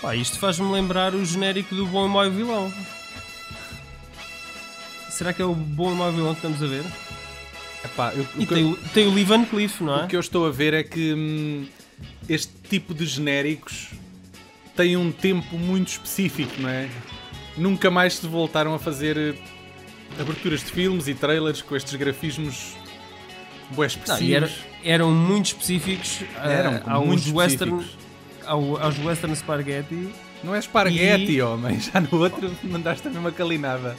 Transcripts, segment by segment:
Opa, isto faz-me lembrar o genérico do Bom e Mau Vilão. Será que é o Bom e Mau Vilão que estamos a ver? Epá, eu, E o, tem, o- tem o Lee Van Cleef, não o é? que eu estou a ver é que hum, este tipo de genéricos tem um tempo muito específico, não é? Nunca mais se voltaram a fazer eh, aberturas de filmes e trailers com estes grafismos bué Não, expressivos. e era- eram muito específicos ah, Eram muito western, específicos. Ao- aos western spaghetti. Não é esparguete, E- homem. Já no outro mandaste a mesma calinada.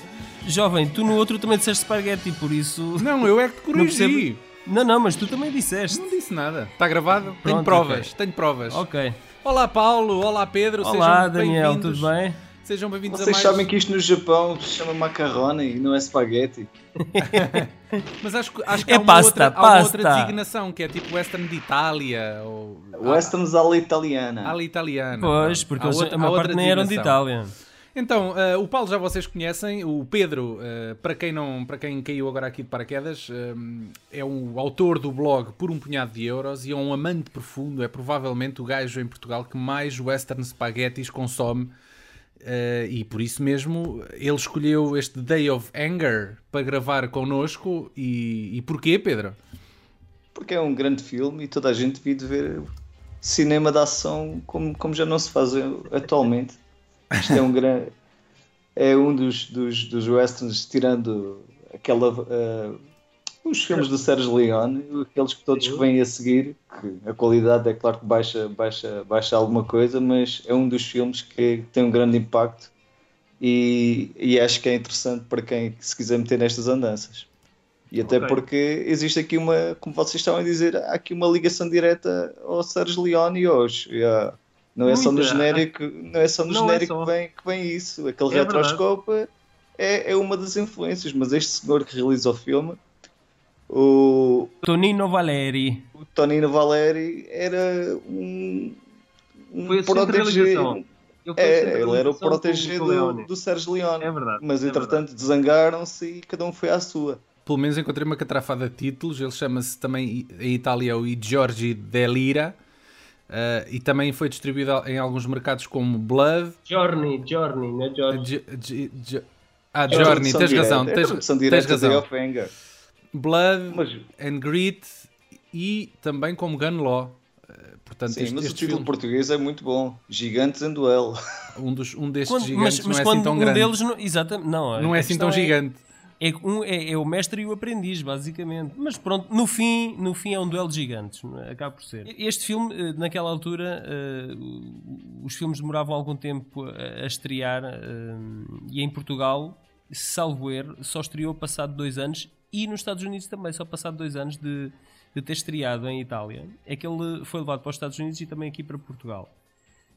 Jovem, tu no outro também disseste spaghetti, por isso... Não, eu é que te Não corrigi. percebo. Não, não, mas tu também disseste. Não disse nada. Está gravado? tenho Pronto, provas, ok. tenho provas. Ok. Olá Paulo, olá Pedro, Olá, sejam Daniel, tudo bem? Sejam bem-vindos a Vocês mais. sabem que isto no Japão se chama macarrone e não é spaghetti. Mas acho, que- acho que É há, uma pasta, outra, há uma outra pasta. designação que é tipo Western de Itália ou Westerns à italiana. ala italiana. Pois, porque Há eles, outra- a maior outra parte nem eram de. Itália. Então, eh, o Paulo já vocês conhecem, o Pedro, eh, para quem não, para quem caiu agora aqui de paraquedas, eh, é o autor do blog Por um punhado de euros e é um amante profundo, é provavelmente o gajo em Portugal que mais western spaghettis consome. Eh, e por isso mesmo ele escolheu este Day of Anger para gravar connosco. E, e porquê, Pedro? Porque é um grande filme e toda a gente devia de ver cinema de ação como, como já não se faz atualmente. Isto é um grande. É um dos, dos, dos westerns, tirando aquela. eh, os filmes do Sérgio Leone, aqueles que todos que vêm a seguir, que a qualidade é claro que baixa, baixa, baixa alguma coisa, mas é um dos filmes que tem um grande impacto e, e acho que é interessante para quem se quiser meter nestas andanças. E até Ok. porque existe aqui uma, como vocês estavam a dizer, há aqui uma ligação direta ao Sérgio Leone e aos. e a- não é só no genérico, não é só no Não é genérico só. que, vem, que vem isso. Aquele É retroscope é, é uma das influências, mas este senhor que realiza o filme, o, Tonino Valeri. o Tonino Valeri, era um, um Foi protegido. Ele, foi É, ele era o protegido do, do Sérgio Leone. É verdade. Mas é entretanto desangaram-se e cada um foi à sua. Pelo menos encontrei uma catrafada de títulos. Ele chama-se também em Itália o I Giorgi Delira. eh, e também foi distribuído em alguns mercados como Blood. Journey, Journey, não é Journey? Ah, Journey, tens razão. Tens, razão. Blood Mas, and Grit e também como Gun Law. Eh, Portanto, sim, este, mas o este título filme, português é muito bom. Gigantes em duelo. um, dos, um destes Quando- gigantes mas mas não é quando assim tão um grande. deles. Não, exatamente, não, não é assim tão questão gigante. É, um, é, é o mestre e o aprendiz, basicamente. Mas pronto, no fim, no fim é um duelo de gigantes, é? acaba por ser. Este filme, eh, naquela altura, eh, os filmes demoravam algum tempo a, a estrear eh, e em Portugal, salvo erro, só estreou passado dois anos e nos Estados Unidos também, só passado dois anos de, de ter estreado em Itália. É que ele foi levado para os Estados Unidos e também aqui para Portugal.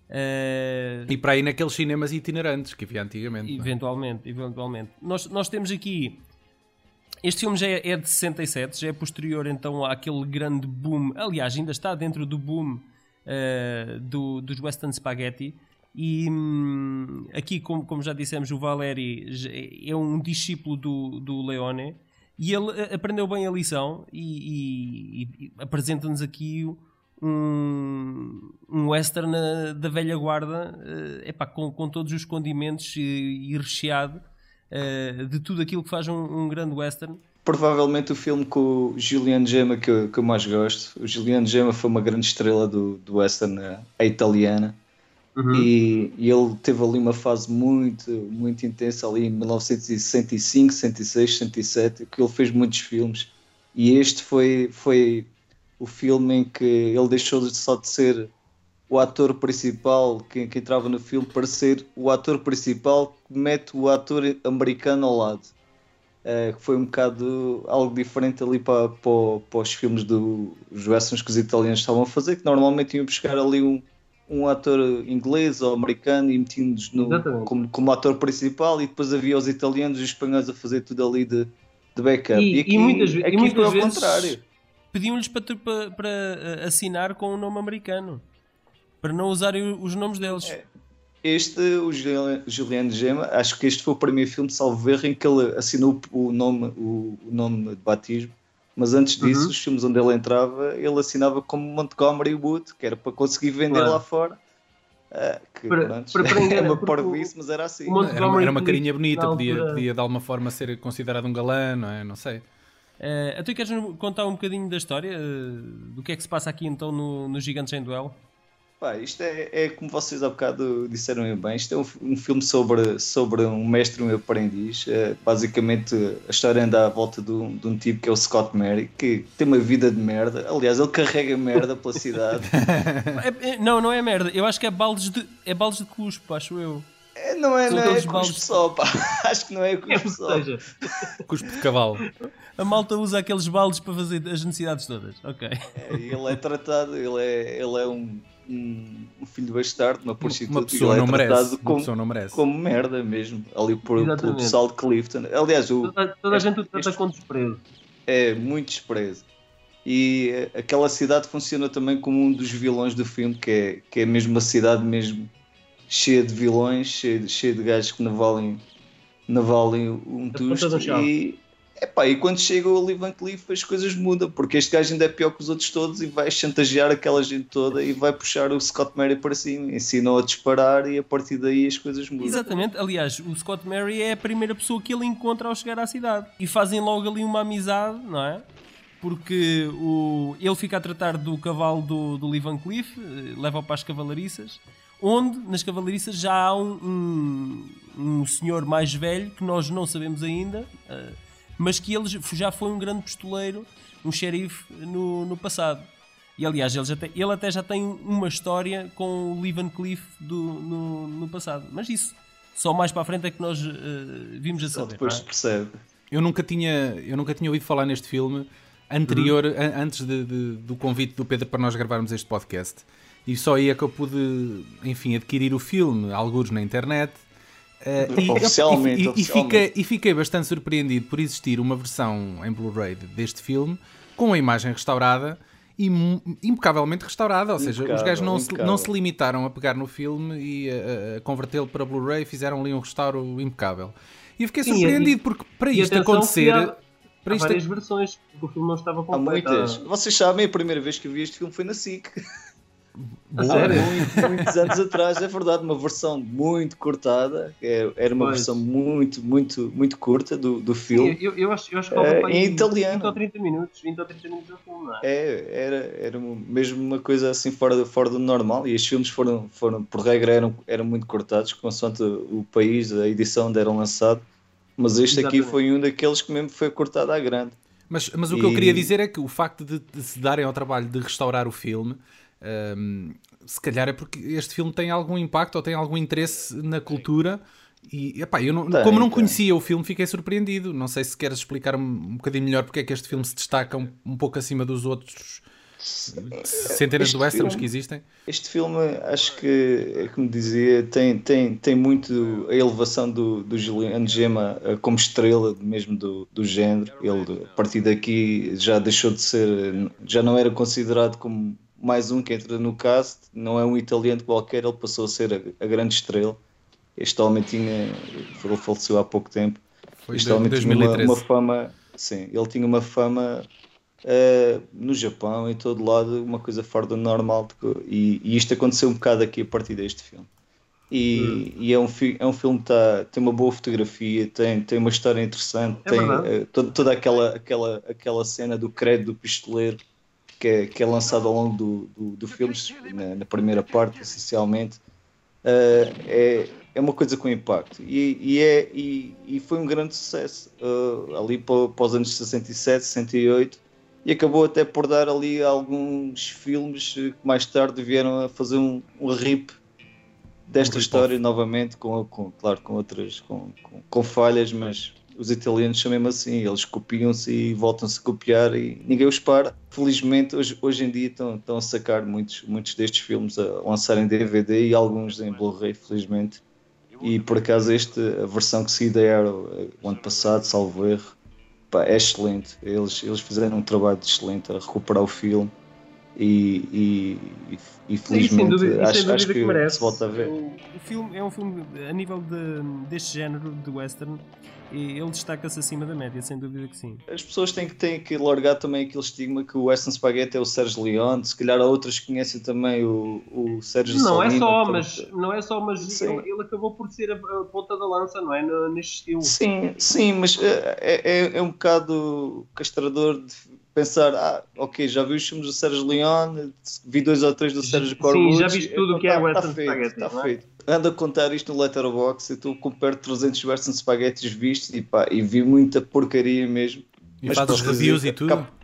Eh, E para aí naqueles cinemas itinerantes que havia antigamente. é? Eventualmente, eventualmente. Nós, nós temos aqui. Este filme já é, é de 67, já é posterior então àquele grande boom. Aliás, ainda está dentro do boom eh, do, dos Western Spaghetti. E hum, aqui, como, como já dissemos, o Valeri é um discípulo do, do Leone e ele eh, aprendeu bem a lição e, e- e apresenta-nos aqui um, um western eh, da velha guarda eh, epá, com, com todos os condimentos e, e recheado eh, de tudo aquilo que faz um, um grande western. Provavelmente o filme com o Juliano Gemma que eu, que eu mais gosto. O Juliano Gemma foi uma grande estrela do, do western eh, a italiana. E, e ele teve ali uma fase muito, muito intensa ali em 1965, 66, 67, que ele fez muitos filmes. E este foi, foi o filme em que ele deixou de- só de ser o ator principal que, que entrava no filme para ser o ator principal que mete o ator americano ao lado. Eh, que foi um bocado algo diferente ali para, para, para os filmes dos westerns que os italianos estavam a fazer, que normalmente iam buscar ali um, um ator inglês ou americano e metiam-nos como, como ator principal e depois havia os italianos e os espanhóis a fazer tudo ali de, de backup. E- e aqui, muitas ve- e aqui muitas foi ao vezes- contrário. Pediam-lhes para, para, eh, assinar com o nome americano para não usarem os nomes deles. É. Este, o Julian- Juliano Gema, acho que este foi o primeiro filme, salvo erro, em que ele assinou o nome, o, o nome de batismo. Mas antes disso, Uhum. os filmes onde ele entrava, ele assinava como Montgomery Wood, que era para conseguir vender Claro. lá fora. Uh, que, para, pronto, para, é uma parvoíce, mas era assim. Era, uma, era uma carinha bonita, podia, podia de alguma forma ser considerado um galã, não é? Não sei. Uh, tu queres contar um bocadinho da história? Uh, do que é que se passa aqui então no, no Gigantes em Duelo? Pá, isto é, é, como vocês há bocado disseram bem, isto é um, um filme sobre, sobre um mestre e um aprendiz. É, basicamente, a história anda à volta de um, de um, tipo que é o Scott Mary, que tem uma vida de merda. Aliás, ele carrega merda pela cidade. É, é, não, não é merda. Eu acho que é baldes de, é baldes de cuspo, acho eu. É, não é, não é cuspo baldes... só, pá. Acho que não é cuspo é, só. Seja. Cuspo de cavalo. A malta usa aqueles baldes para fazer as necessidades todas. Ok. É, ele é tratado, ele é, ele é um um, um filho bastardo, uma prostituta, uma pessoa, não merece, como, uma pessoa não merece. como merda mesmo, ali por, pelo pessoal de Clifton. Aliás, o, toda, toda a gente o trata com desprezo. É, muito desprezo. E eh, aquela cidade funciona também como um dos vilões do filme, que é, que é mesmo uma cidade mesmo cheia de vilões, cheia de, cheia de gajos que não valem, não valem um tusto. E, Epá, e quando chega o Lee Van Cleef as coisas mudam, porque este gajo ainda é pior que os outros todos e vai chantagear aquela gente toda e vai puxar o Scott Mary para cima, ensina-o a disparar e a partir daí as coisas mudam. Exatamente, aliás, o Scott Mary é a primeira pessoa que ele encontra ao chegar à cidade e fazem logo ali uma amizade, não é? Porque o, ele fica a tratar do cavalo do, do Lee Van Cleef, eh, leva-o para as cavalariças, onde nas cavalariças já há um, um, um senhor mais velho que nós não sabemos ainda. Uh, mas que ele já foi um grande pistoleiro, um xerife no, no passado. E aliás, ele, já tem, ele até já tem uma história com o Lee Van Cleef do, no, no passado. Mas isso, só mais para a frente é que nós uh, vimos a saber. Só depois é? se percebe. Eu nunca, tinha, eu nunca tinha ouvido falar neste filme anterior, uhum. antes de, de, do convite do Pedro para nós gravarmos este podcast. E só aí é que eu pude, enfim, adquirir o filme, alguns na internet, Uh, e, oficialmente, e, oficialmente. E, fiquei, e, fiquei, bastante surpreendido por existir uma versão em Blu-ray deste filme com a imagem restaurada e impecavelmente restaurada. Ou seja, impecável, os gajos não se, não se limitaram a pegar no filme e a, a convertê-lo para Blu-ray, fizeram ali um restauro impecável. E eu fiquei surpreendido porque para isto acontecer. Há, para há isto... várias versões, porque o filme não estava completo. Há muitas. Vocês sabem, a primeira vez que eu vi este filme foi na SIC. Sério? Muito, muitos anos atrás, é verdade, uma versão muito cortada, é, era uma pois. versão muito, muito, muito curta do, do filme. Eu, eu, acho, eu acho que é, em italiano. 20 ou 30 minutos, 20 ou 30 minutos do filme, não é? É, era, era mesmo uma coisa assim fora, fora do normal e os filmes foram, foram por regra, eram, eram muito cortados, consoante o país, a edição onde eram lançados, mas este Exatamente. aqui foi um daqueles que mesmo foi cortado à grande. Mas, mas o que eu queria dizer é que o facto de, de se darem ao trabalho de restaurar o filme um, se calhar é porque este filme tem algum impacto ou tem algum interesse na cultura. E epá, eu não, tem, como não conhecia o filme, fiquei surpreendido. Não sei se queres explicar um, bocadinho melhor porque é que este filme se destaca um, um pouco acima dos outros centenas este de westerns filme, que existem. Este filme, acho que, é como dizia, tem, tem, tem muito a elevação do, do Juliano Gema eh, como estrela mesmo do, do género. Ele, a partir daqui, já deixou de ser, já não era considerado como mais um que entra no cast, não é um italiano qualquer, ele passou a ser a, a grande estrela. Este homem tinha, ele faleceu há pouco tempo. Foi este homem tinha uma, uma, fama, sim, ele tinha uma fama uh, no Japão, em todo lado, uma coisa fora do normal. E, e, isto aconteceu um bocado aqui a partir deste filme. E, hum. e é, um, é um filme que tá, tem uma boa fotografia, tem, tem uma história interessante, é tem uh, toda, toda aquela, aquela, aquela cena do credo do pistoleiro que é, que é lançado ao longo do, do, do filme, na, na, primeira parte, essencialmente, uh, é, é uma coisa com impacto. E, e é, e, e, foi um grande sucesso uh, ali para, para os anos 67, 68, e acabou até por dar ali alguns filmes que mais tarde vieram a fazer um, um rip desta um história novamente, com, com, claro, com outras, com, com, com falhas, mas os italianos são mesmo assim, eles copiam-se e voltam-se a copiar e ninguém os para. Felizmente, hoje, hoje em dia estão, estão a sacar muitos, muitos destes filmes a lançarem DVD e alguns em Blu-ray, felizmente. E por acaso, este, a versão que se deram eh, o ano passado, salvo erro, pá, é excelente. Eles, eles fizeram um trabalho excelente a recuperar o filme e, e, e, felizmente dúvida, acho, acho que, que se volta a ver. O, o, filme é um filme a nível de, deste género de western ele destaca-se acima da média, sem dúvida que sim. As pessoas têm que, têm que largar também aquele estigma que o Western Spaghetti é o Sérgio Leone, se calhar há outras que conhecem também o, o Sérgio Não Salina, é só, também. mas não é só, mas ele, ele acabou por ser a, a, ponta da lança, não é? Neste estilo. Sim, sim, mas é, é, é um bocado castrador de pensar, ah, ok, já vi os filmes do Sérgio Leone, vi dois ou três do Sérgio Corbucci. Sim, já viste tudo o que é tá, Western tá feito, Spaghetti, tá não é? feito. Ando a contar isto no Letterboxd, eu estou com perto de 300 Western Spaghettis vistos e pá, e vi muita porcaria mesmo. E Mas fazes posso reviews dizer e tudo? cap-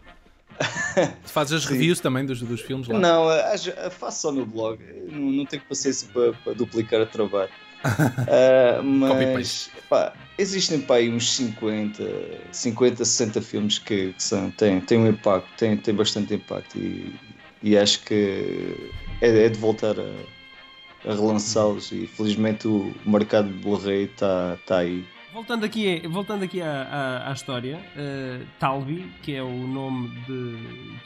Fazes as Sim. reviews também dos, dos filmes lá? Não, a- a- faço só no blog, não, não tenho paciência para, para duplicar o trabalho. Ah, mas pá, existem pá, aí uns 50, 50, 60 filmes que, que são, têm, têm um impacto, têm, têm bastante impacto e, e acho que é, é de voltar a, a relançá-los e felizmente o mercado de Blu-ray está tá aí. Voltando aqui, voltando aqui à, à, à história, uh, Talby, que é o nome de,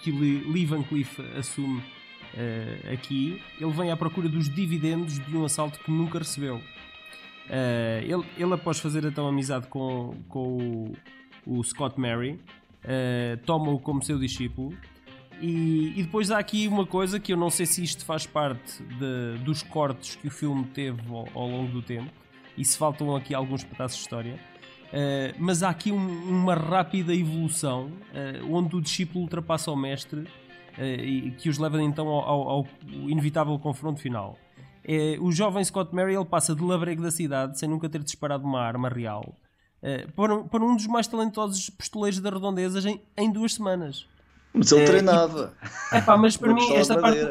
que Lee Van Cleef assume uh, aqui, ele vem à procura dos dividendos de um assalto que nunca recebeu. Uh, ele, ele, após fazer então amizade com, com o, o Scott Mary, uh, toma-o como seu discípulo. E, e, depois há aqui uma coisa que eu não sei se isto faz parte de, dos cortes que o filme teve ao, ao longo do tempo e se faltam aqui alguns pedaços de história. Uh, mas há aqui um, uma rápida evolução onde o discípulo ultrapassa o mestre e que os leva então ao, ao, ao inevitável confronto final. O jovem Scott Mary ele passa de labrego da cidade sem nunca ter disparado uma arma real para, para, um dos mais talentosos pistoleiros da redondeza em, em duas semanas. Mas ele treinava. E, epá, mas para mim esta parte.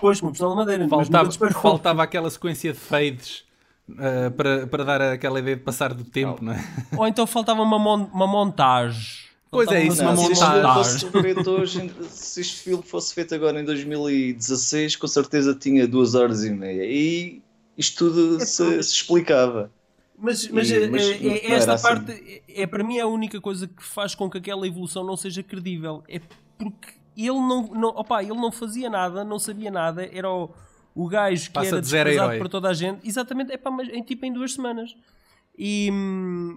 Pois, uma pistola de madeira. Faltava, faltava aquela sequência de fades Uh, para, para dar aquela ideia de passar do tempo, não, não é? Ou então faltava uma, mon uma montagem. Pois é, isso, uma montagem. Hoje, se este filme fosse feito agora em 2016, com certeza tinha duas horas e meia. E isto tudo é se, se, explicava. Mas, mas, e, mas é, é, esta parte assim. é para mim a única coisa que faz com que aquela evolução não seja credível. É porque ele não, não, opa, ele não fazia nada, não sabia nada, era o o gajo que Passa era de zero desprezado por toda a gente, exatamente, é pá, mas em, tipo em duas semanas. E,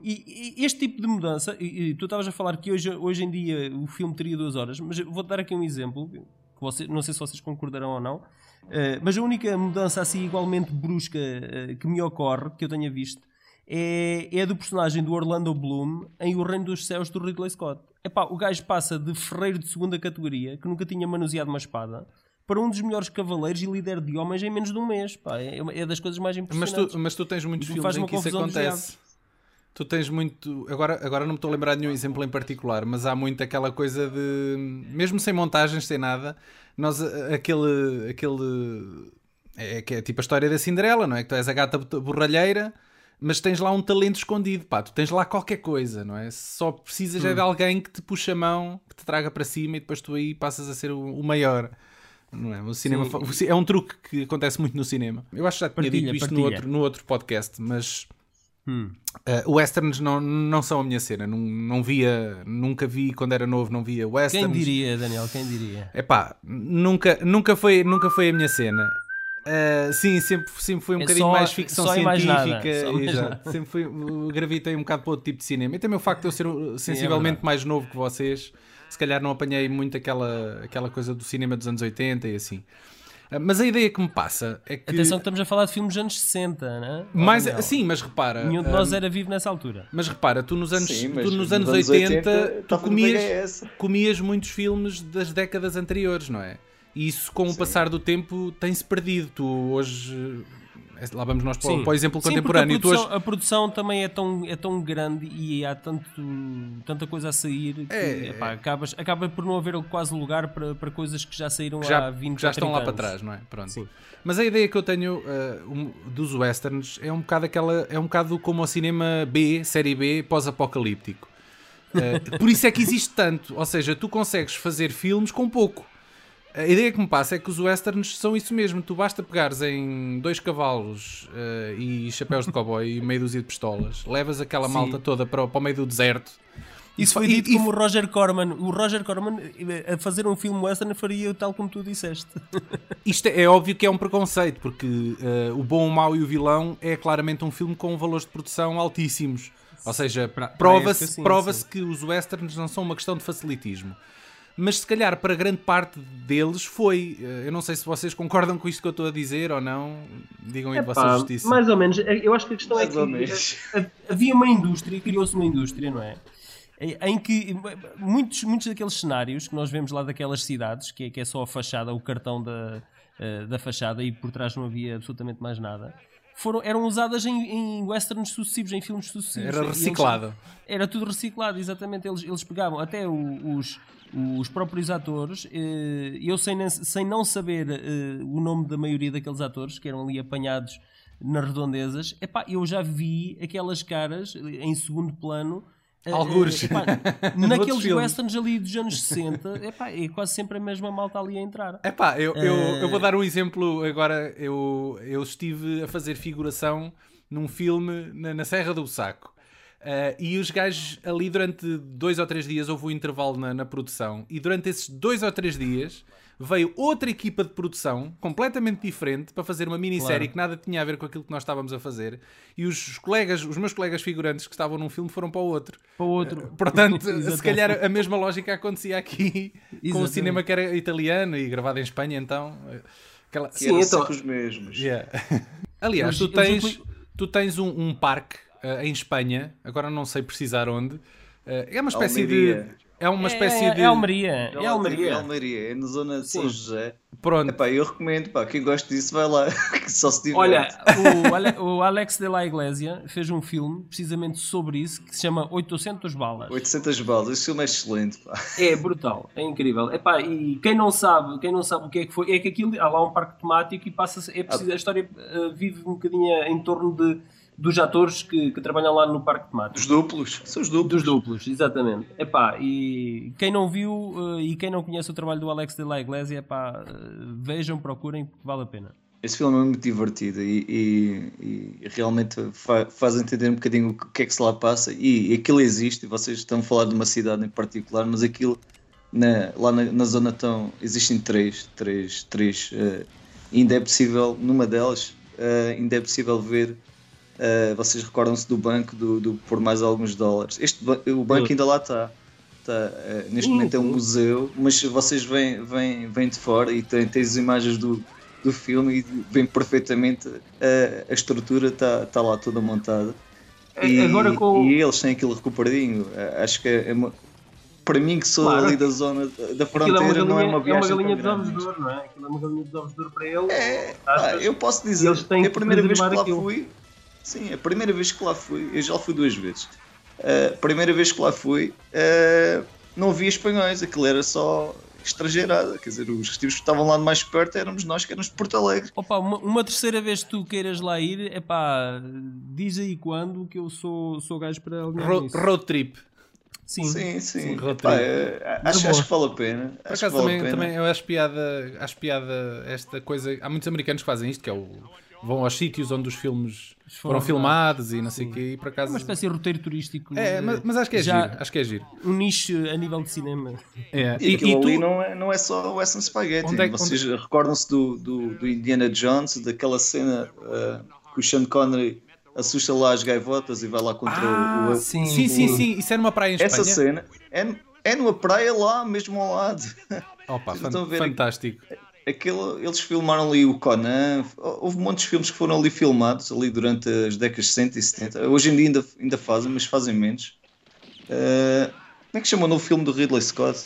e, e este tipo de mudança, e, tu estavas a falar que hoje, hoje em dia o filme teria duas horas, mas vou-te dar aqui um exemplo, que você, não sei se vocês concordarão ou não, uh, mas a única mudança assim igualmente brusca uh, que me ocorre, que eu tenha visto, é, é do personagem do Orlando Bloom em O Reino dos Céus do Ridley Scott. Epá, o gajo passa de ferreiro de segunda categoria, que nunca tinha manuseado uma espada, para um dos melhores cavaleiros e líder de homens em menos de um mês. Pá, é, é das coisas mais Mas impressionantes. tu, mas tu tens muitos Me filmes em que isso acontece. Tu tens muito. Agora, agora não me estou a lembrar de nenhum exemplo em particular, mas há muito aquela coisa de. Mesmo sem montagens, sem nada, nós, aquele. aquele é, que é tipo a história da Cinderela, não é? Que tu és a gata borralheira, mas tens lá um talento escondido, pá, tu tens lá qualquer coisa, não é? Só precisas Hum. é de alguém que te puxe a mão, que te traga para cima e depois tu aí passas a ser o, o maior. Não é? O cinema ci- é um truque que acontece muito no cinema. Eu acho que já tinha Partilha, dito isto no outro, no outro podcast, mas Hum. uh, westerns não, não são a minha cena. Não, não via, nunca vi quando era novo, não via westerns. Quem diria, Daniel? Quem diria? Epá, nunca, nunca, foi, nunca foi a minha cena. Uh, sim, sempre, sempre foi um É bocadinho só- mais ficção científica. mais nada. Sempre uh, gravitei um bocado para outro tipo de cinema. E também o facto de eu ser uh, sensivelmente verdade. mais novo que vocês, se calhar não apanhei muito aquela, aquela coisa do cinema dos anos 80 e assim. Uh, Mas a ideia que me passa é que. Atenção que estamos a falar de filmes dos anos 60, né? mais, Daniel? sim, mas repara. Nenhum de nós era vivo nessa altura. Mas repara, tu nos anos, Sim, mas tu nos nos anos, anos 80, 80 tu comias, comias muitos filmes das décadas anteriores, não é? E isso, com o passar do tempo, tem-se perdido. Tu hoje. Eh, Lá vamos nós para, o- para o exemplo Sim, contemporâneo. A Tu produção, hoje, a produção também é tão, é tão grande e há tanto, tanta coisa a sair que É, epá, acabas, acaba por não haver quase lugar para, para coisas que já saíram que já, há 20 que já estão 30 lá para anos. trás, não é? Pronto. Sim. Mas a ideia que eu tenho uh, um- dos westerns é um bocado aquela, é um bocado como o cinema B, série B, pós-apocalíptico. Uh, por isso é que existe tanto, ou seja, tu consegues fazer filmes com pouco. A ideia que me passa é que os westerns são isso mesmo. Tu basta pegares em dois cavalos uh, e chapéus de cowboy e meia dúzia de pistolas, levas aquela Sim. malta toda para, o- para o meio do deserto. Isso foi dito e- como o Roger Corman. O Roger Corman eh, a fazer um filme western faria tal como tu disseste. Isto é, é óbvio que é um preconceito, porque uh, o bom, o mau e o vilão é claramente um filme com valores de produção altíssimos. Ou seja, prova-se prova que os westerns não são uma questão de facilitismo. Mas se calhar para grande parte deles foi. Eh, Eu não sei se vocês concordam com isto que eu estou a dizer ou não. Digam aí de vossa justiça. mais ou menos. Eu acho que a questão Mais é que havia uma indústria, criou-se uma indústria, não é? Em- Em que muitos, muitos daqueles cenários que nós vemos lá daquelas cidades, que é, que é só a fachada, o cartão da, eh, da fachada e por trás não havia absolutamente mais nada, foram, eram usadas em, em westerns sucessivos, em filmes sucessivos. Era E eles- reciclado. era tudo reciclado, exatamente. Eles, eles pegavam até o- os, os próprios atores. eh, Eu sem, sem não saber eh, o nome da maioria daqueles atores que eram ali apanhados nas redondezas, epá, eu já vi aquelas caras eh, em segundo plano. Algures. eh, epá, naqueles westerns ali dos anos 60, epá, é quase sempre a mesma malta ali a entrar. Epá, eu, eu, eu vou dar um exemplo agora. Eu, eu estive a fazer figuração num filme na, na Serra do Saco. Eh, e os gajos ali durante dois ou três dias houve um intervalo na, na produção. E durante esses dois ou três dias veio outra equipa de produção completamente diferente para fazer uma minissérie Claro. que nada tinha a ver com aquilo que nós estávamos a fazer. E os colegas, os meus colegas figurantes que estavam num filme foram para o outro. Para o outro. Portanto, se Exatamente. calhar a mesma lógica acontecia aqui com o Exatamente. cinema que era italiano e gravado em Espanha, então. Aquela... Que Sim, eram então- os mesmos. Yeah. Aliás, tu tens, tu tens um, um parque eh, em Espanha, agora não sei precisar onde. eh, é uma espécie Almeria. de. É uma espécie é, de. é Almeria. É É Almeria. É Almeria, é na zona de São. José. Pronto. Epá, eu recomendo, pá, quem gosta disso vai lá, que só se diverte. Olha, o, Ale- o Alex de la Iglesia fez um filme precisamente sobre isso que se chama 800 balas. 800 balas, esse filme é excelente, pá. É brutal, é incrível. Epá, e quem não sabe, quem não sabe o que é que foi, é que aquilo há lá um parque temático e passa é preciso, a história eh, vive um bocadinho em torno de, dos atores que, que trabalham lá no parque temático. Os duplos, são os duplos. Dos duplos, exatamente. Epá, e quem não viu eh, e quem não conhece o trabalho do Alex de la Iglesia, epá, eh, vejam, procurem, porque vale a pena. Esse filme é muito divertido e, e- e realmente fa- faz entender um bocadinho o que é que se lá passa. E, e aquilo existe, e vocês estão a falar de uma cidade em particular, mas aquilo na- lá na, na zona estão, existem três, três, três. eh, ainda é possível, numa delas, eh, ainda é possível ver. Eh, vocês recordam-se do banco do, do por mais alguns dólares. Este, o banco ainda lá está. Tá, eh, neste Sim, momento é um museu, mas vocês vêm, vêm, vêm de fora e têm, têm as imagens do, do filme e vêm perfeitamente a, a estrutura está tá lá toda montada. E, É, Agora com- e eles têm aquilo recuperadinho. Acho que é uma, para mim que sou Claro. ali da zona da Aquilo fronteira não é uma viagem galinha tão dos ovos grande. de ouro, não é? Aquilo é uma galinha dos ovos de ouro para ele. É, vezes- eu posso dizer, é a primeira vez que lá aquilo. fui. Sim, a primeira vez que lá fui, eu já fui duas vezes. A primeira vez que lá fui, eh, não havia espanhóis, aquilo era só estrangeirada. Quer dizer, os que estavam lá de mais perto éramos nós que éramos de Porto Alegre. Opa, uma, uma terceira vez que tu queiras lá ir, é pá, diz aí quando que eu sou, sou gajo para alinhar Ro- nisso. road trip. Sim. Sim, sim. road Pá, trip. eh, acho, acho que vale a pena. Por Acho acaso que vale também, a pena. também eu acho piada, acho piada esta coisa. Há muitos americanos que fazem isto, que é o. Vão aos sítios onde os filmes foram, Foram filmados e não sei o quê, e por É acaso. uma espécie de roteiro turístico. É, eh, mas, mas acho que é já giro. Acho que é giro. um nicho a nível de cinema. É. E, E, aquilo e tu, ali não é, não é só o Western Spaghetti. Onde é Vocês recordam-se do, do, do Indiana Jones, daquela cena eh, que o Sean Connery assusta lá as gaivotas e vai lá contra Ah, o, o- sim. sim, sim, sim. Isso é numa praia em Espanha. Essa cena é, é numa praia lá, mesmo ao lado. Opa, fan- fantástico. Aquilo, eles filmaram ali o Conan, houve muitos filmes que foram ali filmados ali durante as décadas de 60 e 70. Hoje em dia ainda, ainda fazem, mas fazem menos. Eh, como é que chama o novo filme do Ridley Scott?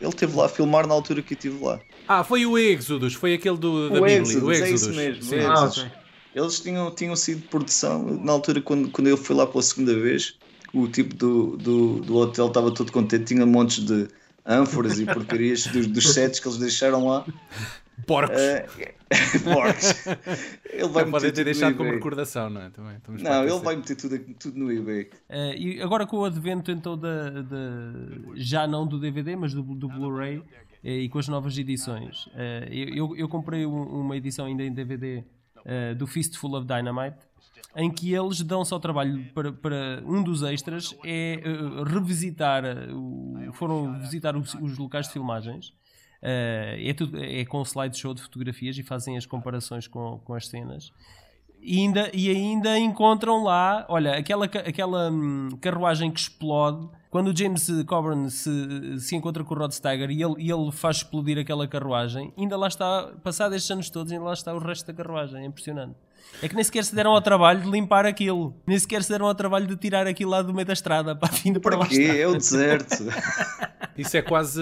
Ele esteve lá a filmar na altura que eu estive lá. Ah, foi o Exodus, foi aquele do, da O Bíblia. Exodus, o é Exodus. isso mesmo, Sim. é Ah. Eles tinham, tinham sido de produção na altura quando, quando eu fui lá pela segunda vez. O tipo do, do, do hotel estava todo contente, tinha montes de ânforas e porcarias dos, dos sets que eles deixaram lá. Porcos. Eh, porcos. Ele vai meter ter tudo no deixado como eBay. recordação, não é? Também, Não, ele vai meter tudo, tudo no eBay. Eh, e agora com o advento então da, da- já não do DVD, mas do, do Blu-ray eh, e com as novas edições, eh, eu, eu- eu comprei um- uma edição ainda em DVD do Fistful of Dynamite, em que eles dão-se ao trabalho para, para um dos extras é eh, revisitar, eh, o- foram visitar os, os locais de filmagens. Eh, é, tudo, é com slideshow de fotografias e fazem as comparações com, com as cenas. e ainda, e ainda encontram lá, olha, aquela, aquela hum, carruagem que explode. Quando o James Coburn se, se encontra com o Rod Steiger e ele, e ele faz explodir aquela carruagem, ainda lá está, passados estes anos todos, ainda lá está o resto da carruagem. É impressionante. É que nem sequer se deram ao trabalho de limpar aquilo. Nem sequer se deram ao trabalho de tirar aquilo lá do meio da estrada para a fim de para lá quê? É o deserto. Isso é quase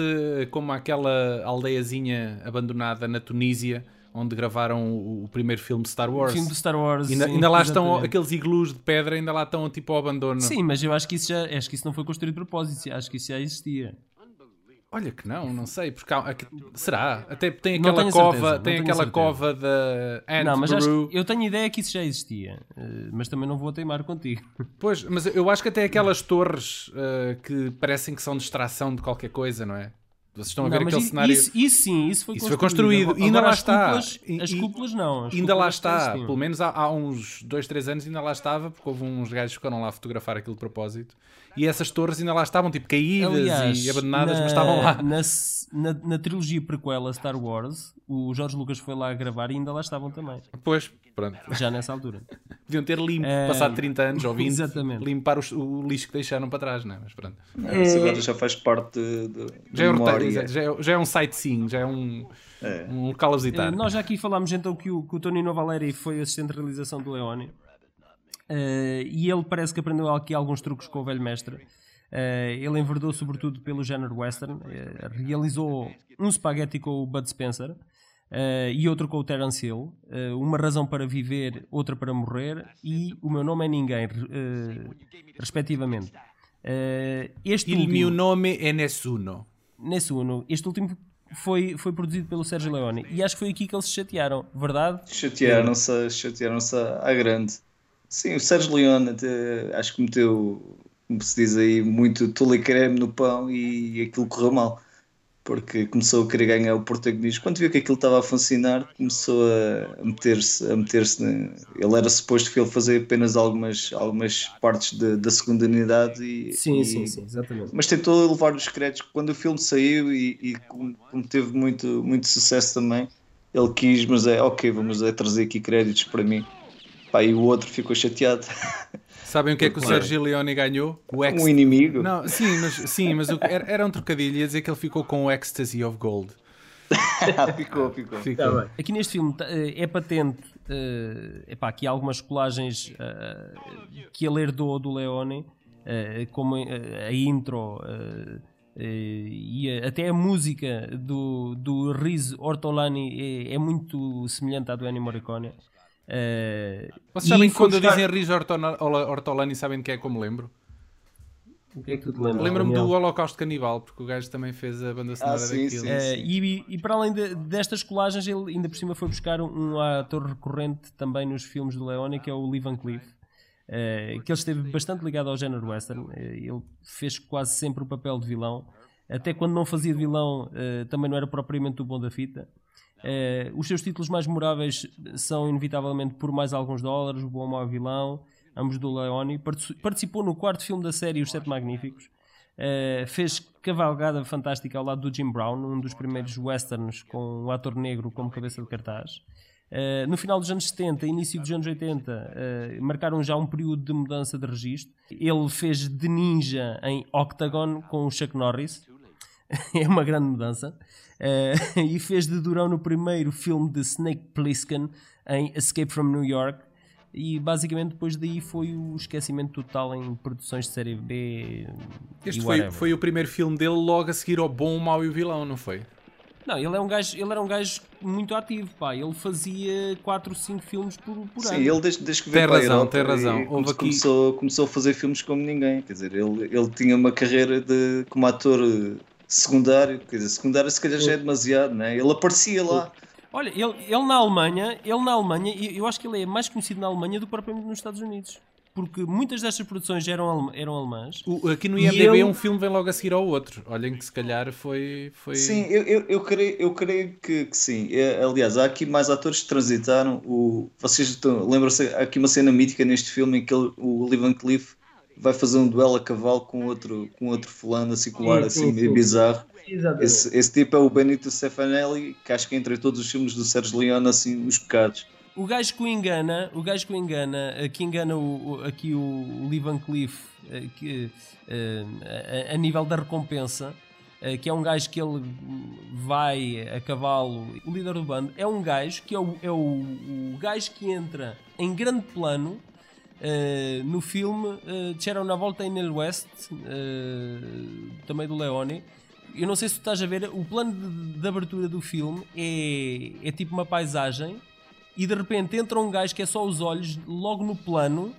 como aquela aldeiazinha abandonada na Tunísia onde gravaram o, primeiro filme de Star Wars. O filme de Star Wars. Ainda, sim, ainda lá exatamente. estão aqueles iglus de pedra, ainda lá estão tipo ao abandono. Sim, mas eu acho que isso já acho que isso não foi construído de propósito, acho que isso já existia. Olha que não, não sei, porque há, será? Até tem aquela cova, certeza, tem aquela certeza. cova da Ant Não, mas acho, eu tenho ideia que isso já existia, eh, mas também não vou teimar contigo. Pois, mas eu acho que até aquelas torres uh, que parecem que são distração de qualquer coisa, não é? Vocês estão a ver não, aquele cenário. Isso, isso, sim, isso foi isso construído. Foi construído. ainda lá as está. Cúpulas, as cúpulas não. As ainda cúpulas lá está. Pelo menos há, há uns 2, 3 anos ainda lá estava, porque houve uns gajos que foram lá fotografar aquilo de propósito. E essas torres ainda lá estavam, tipo, caídas Aliás, e abandonadas, na, mas estavam lá. Na, na, na, trilogia prequela Star Wars, o Jorge Lucas foi lá gravar e ainda lá estavam também. Pois, pronto. Já nessa altura. Deviam ter limpo, é... passado 30 anos ou 20, Exatamente. limpar o, o, lixo que deixaram para trás, não é? Mas pronto. É, isso agora já faz parte de, de, já, é memória. já, é, já é um sightseeing, já é um, é. um local a visitar. Nós já aqui falámos então que o, que o Tonino Valeri foi assistente de realização do Leone. Uh, e ele parece que aprendeu aqui alguns truques com o velho mestre. Uh, ele enverdou sobretudo pelo género western, uh, realizou um spaghetti com o Bud Spencer e outro com o Terence Hill, Uma Razão para Viver, Outra para Morrer e O Meu Nome é Ninguém, respectivamente. este Il último, mio nome é Nessuno. Nessuno. Este último foi, foi produzido pelo Sérgio Leone e acho que foi aqui que eles se chatearam, verdade? Chatearam-se chatearam à grande. Sim, o Sérgio Leone até, acho que meteu, como se diz aí, muito tule creme no pão e aquilo correu mal. Porque começou a querer ganhar o protagonismo. Quando viu que aquilo estava a funcionar, começou a meter-se. A meter-se ele era suposto que ele fazer apenas algumas, algumas partes de, da segunda unidade. E, sim, e, sim, sim, exatamente. Mas tentou levar os créditos. Quando o filme saiu e, e como, como teve muito, muito sucesso também, ele quis, mas é ok, vamos é trazer aqui créditos para mim Pá, e o outro ficou chateado. Sabem o que é que o Sergio Leone ganhou? O ex... Um inimigo? Não, sim, mas, sim, mas o, era, era um trocadilho, ia dizer que ele ficou com o Ecstasy of Gold. ficou, ficou. ficou. Tá aqui neste filme eh, é patente uh, epá, aqui há algumas colagens uh, que ele herdou do Leone, uh, como a intro e até a música do, do Riz Ortolani é, é muito semelhante à do Ennio Morricone. Uh, Vocês sabem que quando buscar... dizem Riz Ortolani, sabem de que é como lembro? O que é que tu te lembras? Lembro-me do Holocausto Canibal, porque o gajo também fez a banda sonora ah, sim, daquilo. Sim, sim. Uh, e, e, para além de, destas colagens, ele ainda por cima foi buscar um, um, ator recorrente também nos filmes do Leone, que é o Lee Van Cleef. Uh, que ele esteve bastante ligado ao género western. Uh, ele fez quase sempre o papel de vilão. Até quando não fazia de vilão, também não era propriamente o bom da fita. Uh, os seus títulos mais memoráveis são, inevitavelmente, Por Mais Alguns Dólares, O Bom Mau Vilão, ambos do Leone. Participou no quarto filme da série Os Sete Magníficos. Uh, fez cavalgada fantástica ao lado do Jim Brown, um dos primeiros westerns com um ator negro como cabeça de cartaz. Uh, no final dos anos 70 início dos anos 80 uh, marcaram já um período de mudança de registro. Ele fez de ninja em Octagon com o Chuck Norris. é uma grande mudança. Uh, e fez de Durão no primeiro filme de Snake Plissken em Escape from New York. E basicamente depois daí foi o esquecimento total em produções de série B. Este foi, foi o primeiro filme dele logo a seguir ao Bom, o Mau e o Vilão, não foi? Não, ele, é um gajo, ele era um gajo muito ativo, pá. Ele fazia 4 ou 5 filmes por, por Sim, ano. Sim, ele desde, desde que veio tem razão, tem razão. Começou, aqui... começou a fazer filmes como ninguém. Quer dizer, ele, ele tinha uma carreira de, como ator secundário, quer dizer, secundário se calhar já é demasiado, né? Ele aparecia lá. Olha, ele, ele na Alemanha, ele na Alemanha, eu acho que ele é mais conhecido na Alemanha do que propriamente nos Estados Unidos. Porque muitas destas produções eram, eram alemãs. O, aqui no IMDB ele... um filme vem logo a seguir ao outro. Olhem que se calhar foi. foi... Sim, eu, eu, eu creio, eu creio que, que sim. É, aliás, há aqui mais atores que transitaram. O, vocês lembram-se, há aqui uma cena mítica neste filme em que ele, o Lee Van Cleef vai fazer um duelo a cavalo com outro, com outro fulano a circular sim, assim, sim, meio sim. bizarro. Esse, esse, tipo é o Benito Stefanelli, que acho que entre todos os filmes do Sérgio Leone, assim, os pecados. o gajo que o engana, o gajo que o engana, que engana o, o- aqui o Lee Van Cleef eh, que, eh, a, a nível da recompensa, eh, que é um gajo que ele vai a cavalo, o líder do bando, é um gajo que é o, é o, o gajo que entra em grande plano eh, no filme eh, C'era una volta in el West, eh, também do Leone. Eu não sei se tu estás a ver, o plano de, de abertura do filme é, é tipo uma paisagem e de repente entra um gajo que é só os olhos logo no plano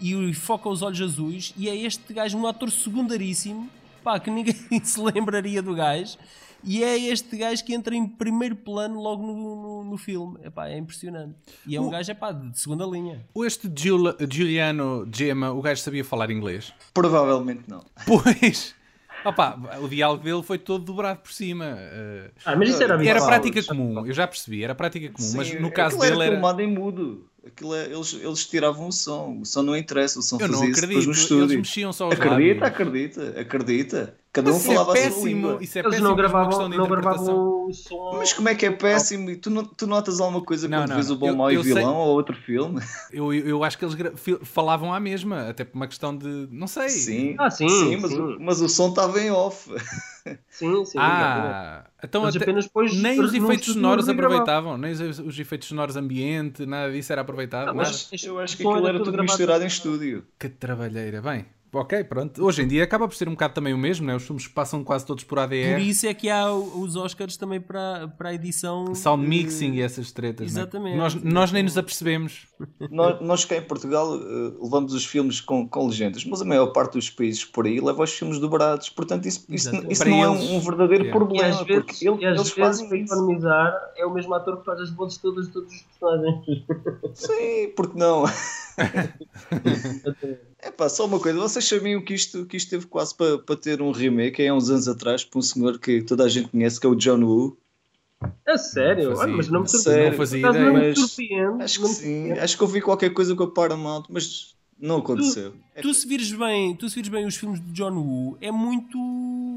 e foca os olhos azuis e é este gajo um ator secundaríssimo pá, que ninguém se lembraria do gajo e é este gajo que entra em primeiro plano logo no, no, no filme Epá, é impressionante e é um O- gajo epá, de segunda linha Este Giul- Giuliano Gemma, o gajo sabia falar inglês? Provavelmente não. Pois. Opa, o diálogo dele foi todo dobrado por cima. eh, Ah, mas isso era Era prática comum, eu já percebi, era prática comum, mas Sim, no caso aquilo dele era era. filmado em mudo. Aquilo é- eles, eles tiravam o som. O som não interessa, o som Eu não fazia isso acredito, depois no eles estúdio. mexiam só os Acredita, lábios. acredita, acredita. Cada um Mas é falava a sua língua. isso é Eles péssimo não gravavam, não interpretação. gravavam o som. Mas como é que é péssimo? E tu, não- tu notas alguma coisa Não, quando não, vês não. o Bom, Eu- Mau e eu sei- Vilão ou outro filme? Eu, eu, eu acho que eles falavam à mesma, até por uma questão de. Não sei. Sim, Ah, sim, mas, sim. O, mas o som estava em off. Sim, sim. Ah, então Mas até- apenas depois nem os efeitos sonoros aproveitavam, nem os, os efeitos sonoros ambiente, nada disso era aproveitado. Ah, mas-. Eu acho que aquilo era tudo gravado misturado em no- estúdio. Que trabalheira. Bem, ok, pronto. Hoje em dia acaba por ser um bocado também o mesmo, né? Os filmes passam quase todos por por ADR, isso é que há os Oscars também para, para a edição sound mixing e essas tretas. né? exatamente. Nós, nós nem nos apercebemos. Nós, nós cá em Portugal eh, levamos os filmes com, com legendas, mas a maior parte dos países por aí leva os filmes dobrados. Portanto, isso, isso, isso Para não é eles, um, um verdadeiro yeah. E problema. vezes, porque ele- e às eles vezes fazem para economizar, é o mesmo ator que faz as vozes todas de todos os personagens. Sim, porque não? É pá, só uma coisa, vocês sabiam que isto, que isto teve quase para, para ter um remake aí há uns anos atrás para um senhor que toda a gente conhece, que é o John Woo. É sério? Não fazia- Olha, mas não me surpreende. Não fazia ideia. Mas. Acho que sim, acho que ouvi qualquer coisa com a Paramount, mas não aconteceu. É Tu se vires bem, tu se vires bem os filmes de John Woo, é muito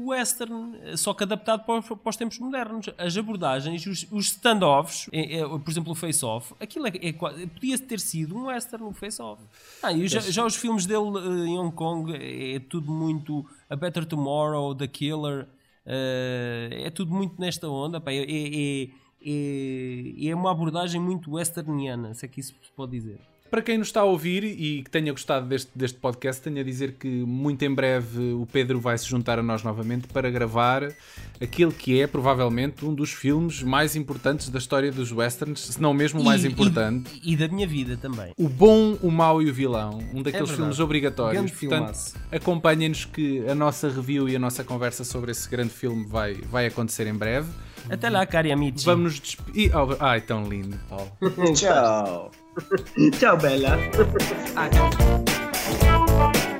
western, só que adaptado para, os- para os tempos modernos. As abordagens, os, os standoffs, é- é, por exemplo o Face Off, aquilo é, é podia ter sido um western, um Face Off. Ah, e já, já os filmes dele eh, em Hong Kong é tudo muito A Better Tomorrow, The Killer, eh, é tudo muito nesta onda. pá, é, é, é, é uma abordagem muito westerniana, se é que isso se pode dizer. Para quem nos está a ouvir e que tenha gostado deste, deste podcast, tenho a dizer que muito em breve o Pedro vai se juntar a nós novamente para gravar aquele que é provavelmente um dos filmes mais importantes da história dos westerns, se não mesmo o mais E- importante. E, e da minha vida também. O Bom, o Mau e o Vilão, um daqueles verdade. filmes obrigatórios. Grande Portanto, acompanhem-nos que a nossa review e a nossa conversa sobre esse grande filme vai, vai acontecer em breve. Até lá, cari amici. Vamos nos despedir. Oh, ai, tão lindo, Paulo. Tchau. ciao bella. ah, ciao.